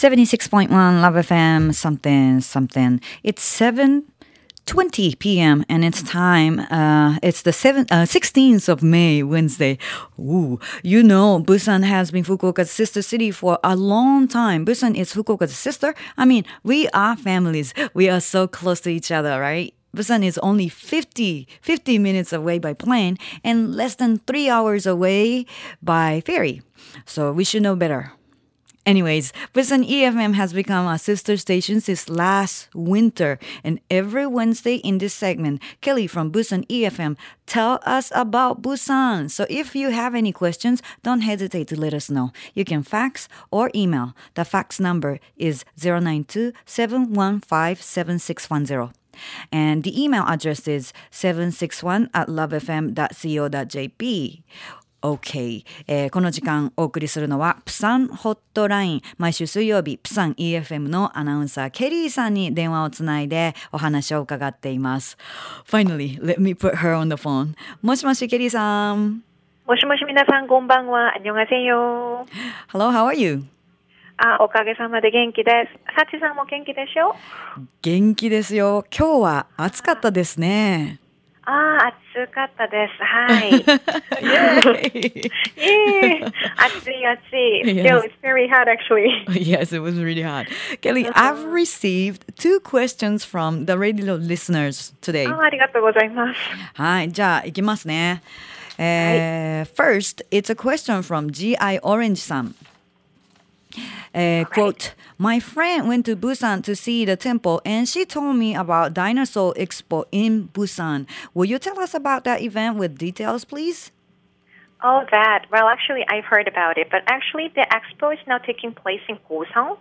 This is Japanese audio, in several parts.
76.1 Love FM something something. It's 7 20 p.m. and it's time. Uh, it's the 7, uh, 16th of May, Wednesday. Ooh, you know, Busan has been Fukuoka's sister city for a long time. Busan is Fukuoka's sister. I mean, we are families. We are so close to each other, right? Busan is only 50, 50 minutes away by plane and less than three hours away by ferry. So we should know better. Anyways, Busan EFM has become a sister station since last winter. And every Wednesday in this segment, Kelly from Busan EFM tell us about Busan. So if you have any questions, don't hesitate to let us know. You can fax or email. The fax number is 092 715 7610. And the email address is 761 at lovefm.co.jp. OK、えーこの時間お送りするのはプサンホットライン毎週水曜日プサン EFM のアナウンサーケリーさんに電話をつないでお話を伺っています Finally, let me put her on the phone もしもしケリーさんもしもし皆さんこんばんは。안녕하세요。 Hello, how are you? あ、おかげさまで元気です。サチさんも元気でしょ元気ですよ今日は暑かったですね ああ、暑かったです。はい。Yay! it was very hot, actually. yes, it was really hot. Kelly. Uh-huh. I've received two questions from the radio listeners today. Oh, あありがとうございます。はい、じゃあ、いきますね。えー、はい、First, it's a question from G.I. Orange さん。Uh, quote, my friend went to Busan to see the temple and she told me about Dinosaur Expo in Busan. Will you tell us about that event with details, please? Oh, that. Well, actually, I've heard about it, but actually, the expo is now taking place in Goseong.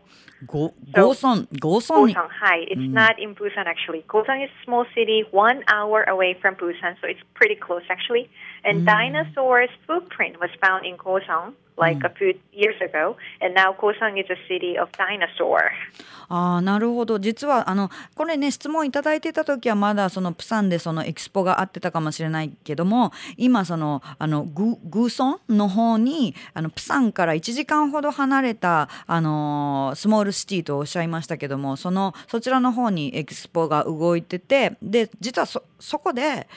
Go, So- Goson, Goson. Goseong, hi. It's not in Busan actually. Goseong is a small city, one hour away from Busan, so it's pretty close actually. And dinosaurs' footprint was found in Goseong like a few years ago, and now Goseong is a city of dinosaur. ああなるほど実はあのこれね質問いただいてた時はまだそのプサンでそのエキスポがあってたかもしれないけども今そのあのググーソンの方にあのプサンから1時間ほど離れたあのスモールシティとおっしゃいましたけどもそのそちらの方にエキスポが動いててで実はそそこで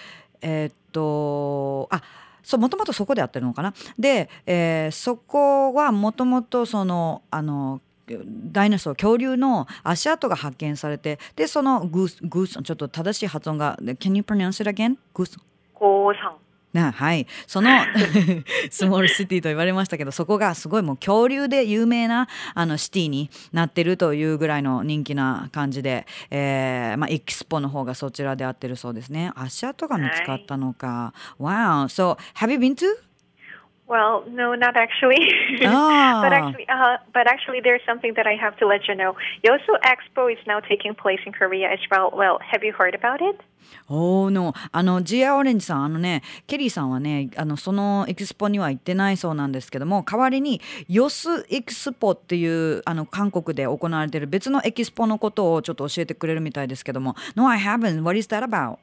えーっとあそうもともとそこでやってるのかなで、えーそこはもともとそのあのダイナソー恐竜の足跡が発見されてでそのグースグースちょっと正しい発音が Can you pronounce it again? グース Goseong. なはい。その スモールシティと言われましたけどそこがすごいもう恐竜で有名なあのシティになってるというぐらいの人気な感じで、えーまあ、エキスポの方がそちらであってるそうですね。足跡が見つかったのか、Wow. So have you been to? Well, no, not actually. Ah. but actually, uh, but actually, there's something that I have to let you know. Yosu Expo is now taking place in Korea as well. Well, have you heard about it? おーのあのジアオレンジさんあのねケリーさんはねあのそのエキスポには行ってないそうなんですけども代わりにヨスエキスポっていうあの韓国で行われている別のエキスポのことをちょっと教えてくれるみたいですけども No, I haven't. What is that about?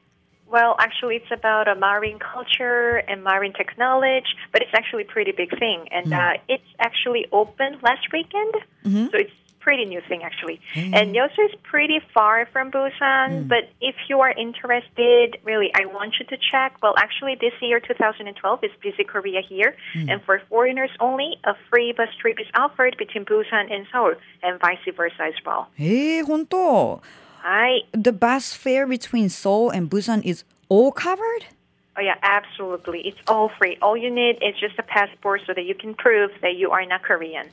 Well, actually, it's about a marine culture and marine technology, but it's actually a pretty big thing. And mm-hmm. uh, it's actually open last weekend, mm-hmm. so it's pretty new thing actually. Mm. And Yeosu is pretty far from Busan, mm. but if you are interested, really, I want you to check. Well, actually, this year 2012 is Visit Korea here, mm. and for foreigners only, a free bus trip is offered between Busan and Seoul, and vice versa as well. hey, Hi. The bus fare between Seoul and Busan is all covered? Oh yeah, absolutely. It's all free. All you need is just a passport so that you can prove that you are not Korean.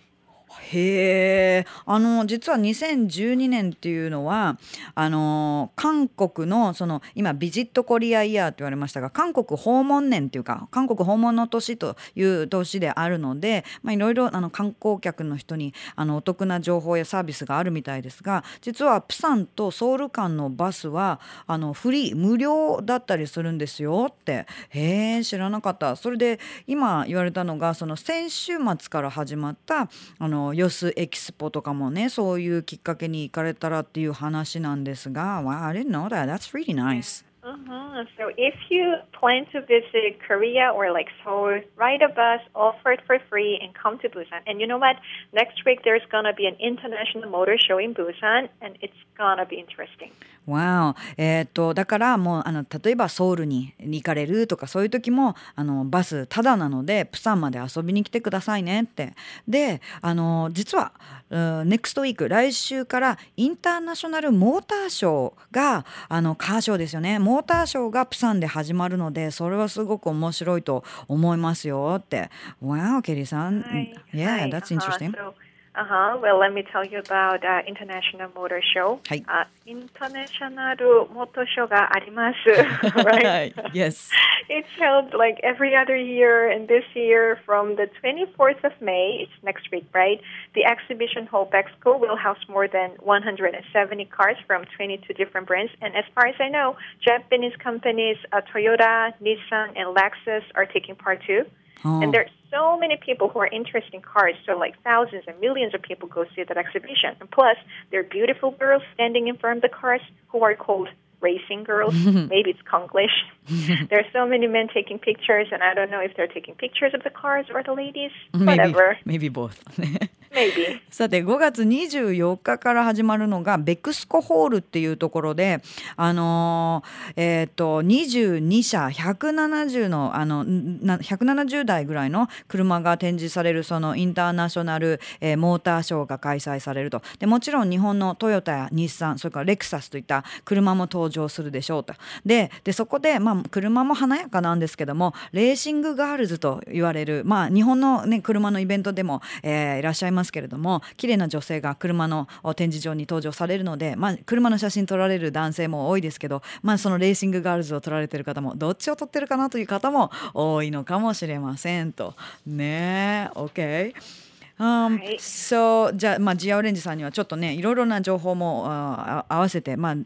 へえ。あの実は2012年っていうのはあの韓国のその今ビジットコリアイヤーと言われましたが韓国訪問年っていうか韓国訪問の年という年であるのでいろいろ観光客の人にあのお得な情報やサービスがあるみたいですが実はプサンとソウル間のバスはあのフリー無料だったりするんですよって。へえ知らなかった。それで今言われたのがその先週末から始まったあのヨスエキスポとかもねそういうきっかけに行かれたらっていう話なんですが、wow, I didn't know that. That's really nice. hmm So if you plan to visit Korea or like Seoul, ride a bus, offer it for free, and come to Busan. And you know what? Next week there's gonna be an international motor show in Busan, and it's gonna be interesting. わお、えーっとだからもうあの例えばソウルに行かれるとかそういう時もあのバスタダなのでプサンまで遊びに来てくださいねってであの実はネクストウィーク来週からインターナショナルモーターショーがあのカーショーですよねモーターショーがプサンで始まるのでそれはすごく面白いと思いますよって。Wow, ケリーさん。Hi. Yeah, Hi. that's Uh-huh. interesting. So, uh-huh. Well, let me tell you about uh, International Motor Show. はい。 Uh, International Motor Show があります。right? yes. It's held like every other year, and this year from the 24th of May, it's next week, right? The exhibition hall Bexco will house more than 170 cars from 22 different brands. And as far as I know, Japanese companies uh, Toyota, Nissan, and Lexus are taking part too. Oh. And there are so many people who are interested in cars, so like thousands and millions of people go see that exhibition. And plus, there are beautiful girls standing in front of the cars who are called racing girls. Maybe it's Konglish. there are so many men taking pictures, and I don't know if they're taking pictures of the cars or the ladies. Maybe, Whatever. maybe both. さて5月24日から始まるのがベクスコホールっていうところであのーえっ、と22社170のあのな170台ぐらいの車が展示されるそのインターナショナル、えーモーターショーが開催されると。でもちろん日本のトヨタや日産それからレクサスといった車も登場するでしょうと。ででそこで、まあ、車も華やかなんですけどもレーシングガールズと言われる、まあ、日本の、ね、車のイベントでも、えーいらっしゃいますけれども綺麗な女性が車のお展示場に登場されるので、まあ、車の写真撮られる男性も多いですけど、まあ、そのレーシングガールズを撮られてる方もどっちを撮ってるかなという方も多いのかもしれませんと。ねえ OK。Um, はい so じゃあ、まあ、ジアオレンジさんにはちょっとねいろいろな情報もああ合わせて、まあ、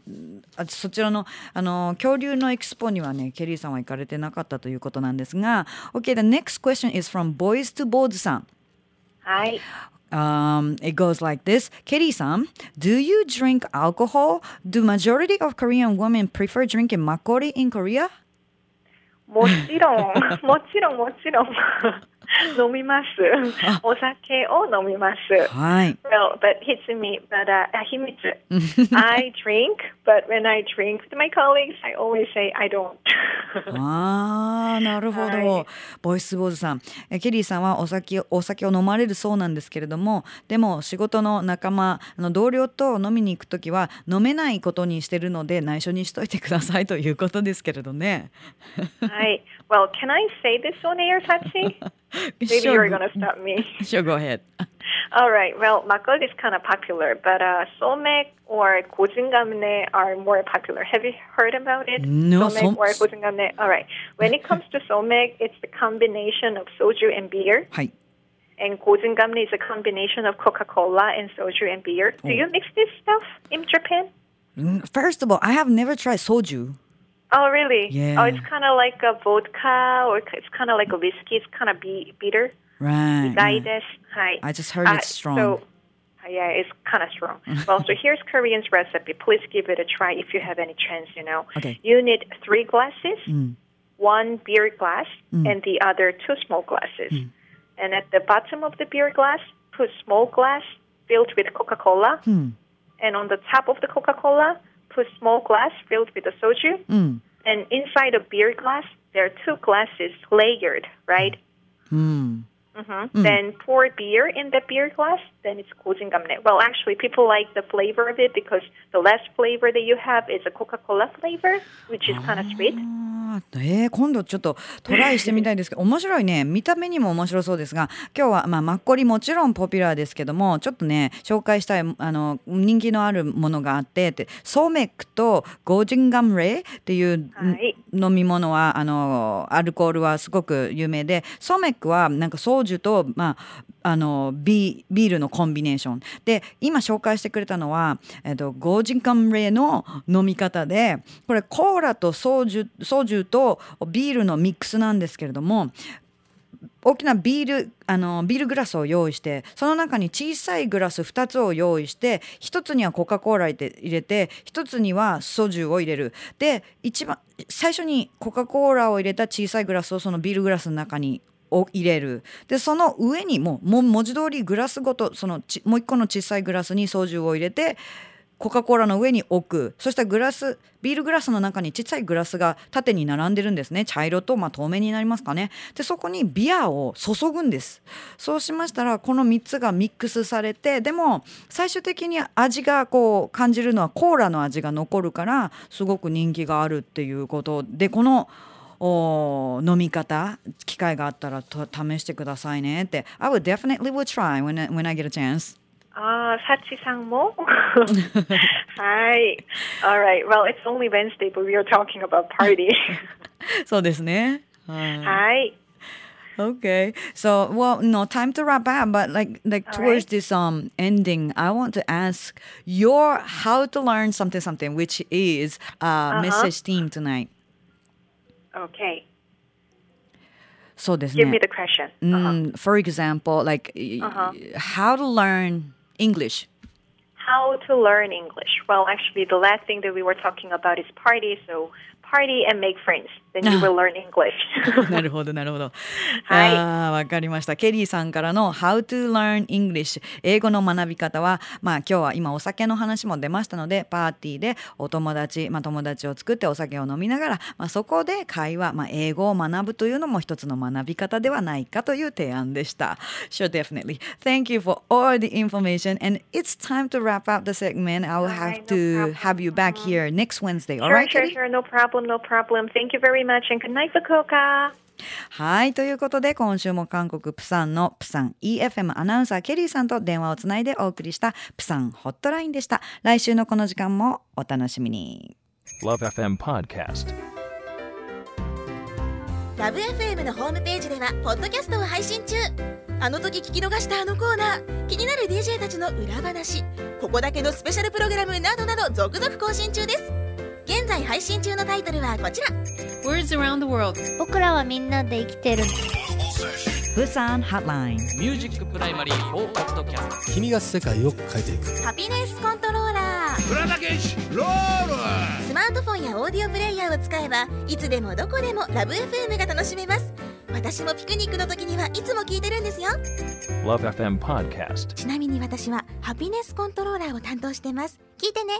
あそちらのあの恐竜のエキスポにはねケリーさんは行かれてなかったということなんですが OK the next question is from Boys to Boards さん Hi. Um, it goes like this. Kelly-san, do you drink alcohol? Do majority of Korean women prefer drinking makgeolli in Korea? もちろん、もちろん、もちろん。 飲みます。お酒を飲みます。はい。Well, but it's me. But uh, あ秘密 I drink, but when I drink with my colleagues, I always say I don't. ああ、なるほど。はいボイスボーズさん。えケリーさんはお酒お酒を飲まれるそうなんですけれども、でも仕事の仲間、あの同僚と飲みに行くときは飲めないことにしてるので内緒にしといてくださいということですけれどね。はい。Well, can I say this on air, Satsi? Maybe you're going to stop me. Sure, go ahead. All right. Well, makgeolli is kind of popular, but uh, somek or gojingamne are more popular. Have you heard about it? No, somek som- or gojingamne. All right. When it comes to somek, it's the combination of soju and beer, はい。and gojingamne is a combination of Coca-Cola and soju and beer. Do you mix this stuff in Japan? Mm, First of all, I have never tried soju. Oh, really? Yeah. Oh, it's kind of like a vodka, or it's kind of like a whiskey. It's kind of be- bitter. Right. Yeah. I just heard uh, it's strong. So, yeah, it's kind of strong. well, so here's Korean's recipe. Please give it a try if you have any chance, you know. Okay. You need three glasses, mm. one beer glass, mm. and the other two small glasses. Mm. And at the bottom of the beer glass, put small glass filled with Coca-Cola. Hmm. And on the top of the Coca-Cola, put small glass filled with the soju. Hmm. And inside a beer glass, there are two glasses layered, right? Mm. Mm-hmm. Mm. Then pour beer in the beer glass, then it's gozingamne. Well, actually, people like the flavor of it because the less flavor that you have is a Coca Cola flavor, which is oh. kind of sweet. Ah. えー、今度ちょっとトライしてみたいですけど面白いね。見た目にも面白そうですが今日は、まあ、マッコリもちろんポピュラーですけどもちょっとね紹介したいあの人気のあるものがあってって소맥 と 고진감래っていう、はい。飲み物はあのアルコールはすごく有名で소맥 はなんか 소주 と、まあ、あのビビールのコンビネーション。で今紹介してくれたのは、えっと、고진감래 の飲み方でこれコーラと 소주 소주 とビールのミックスなんですけれども大きなビールあのビールグラスを用意してその中に小さいグラス2つを用意して1つにはコカ・コーラ入れて1つにはソジュを入れる。で一番最初にコカ・コーラを入れた小さいグラスをそのビールグラスの中にを入れる。でその上にもも文字通りグラスごとそのちもう一個の小さいグラスにソジュを入れてコカ・コーラの上に置く。そしたグラスビールグラスの中にちっちゃいグラスが縦に並んでるんですね。茶色と、まあ、透明になりますかね。でそこにビアを注ぐんです。そうしましたらこの3つがミックスされてでも最終的に味がこう感じるのはコーラの味が残るからすごく人気があるっていうことでこのお飲み方機会があったらと試してくださいねって I would definitely would try when I, when I get a chance ああ、サチさんもはい。Alright, well, it's only Wednesday, but we are talking about party. そうですね。はい。Okay. So, well, no time to wrap up, but like like All towards right. this um ending, I want to ask your how to learn something something, which is uh, uh-huh. message theme tonight. Okay. So this give me the question. Mm, uh-huh. Mm, for example, like uh-huh. how to learn English. How to learn English? Well, actually, the last thing that we were talking about is party. So party and make friends. Then you will learn English. なるほど、なるほど。はい。あわかりました。ケリーさんからの How to learn English 英語の学び方は、まあ今日は今お酒の話も出ましたので、パーティーでお友達、まあ友達を作ってお酒を飲みながら、まあそこで会話、まあ英語を学ぶというのも一つの学び方ではないかという提案でした。Sure, definitely. Thank you for all the information and it's time to wrap up the segment. I'll have to have you back here next Wednesday. All right, Sure, sure, no problem, no problem. Thank you very much and good night, Fukuoka. はい。ということで、今週も韓国プサンのプサン EFM アナウンサーケリーさんと電話をつないでお送りしたプサンホットラインでした。来週のこの時間もお楽しみに。LoveFM Podcast LoveFM のホームページではポッドキャストを配信中あの時聞き逃したあのコーナー気になる DJ たちの裏話ここだけのスペシャルプログラムなどなど続々更新中です現在配信中のタイトルはこちら。Words around the world. 僕らはみんなで生きてる。プサン発ラインミュージックプライマリー4ポッドキャスト君が世界を変えていく。ハピネスコントローラー。プラダケシロール。スマートフォンやオーディオプレイヤーを使えばいつでもどこでもラブ FM が楽しめます。私もピクニックの時にはいつも聞いてるんですよ。LoveFM Podcast. ちなみに私はハピネスコントローラーを担当してます。聞いてね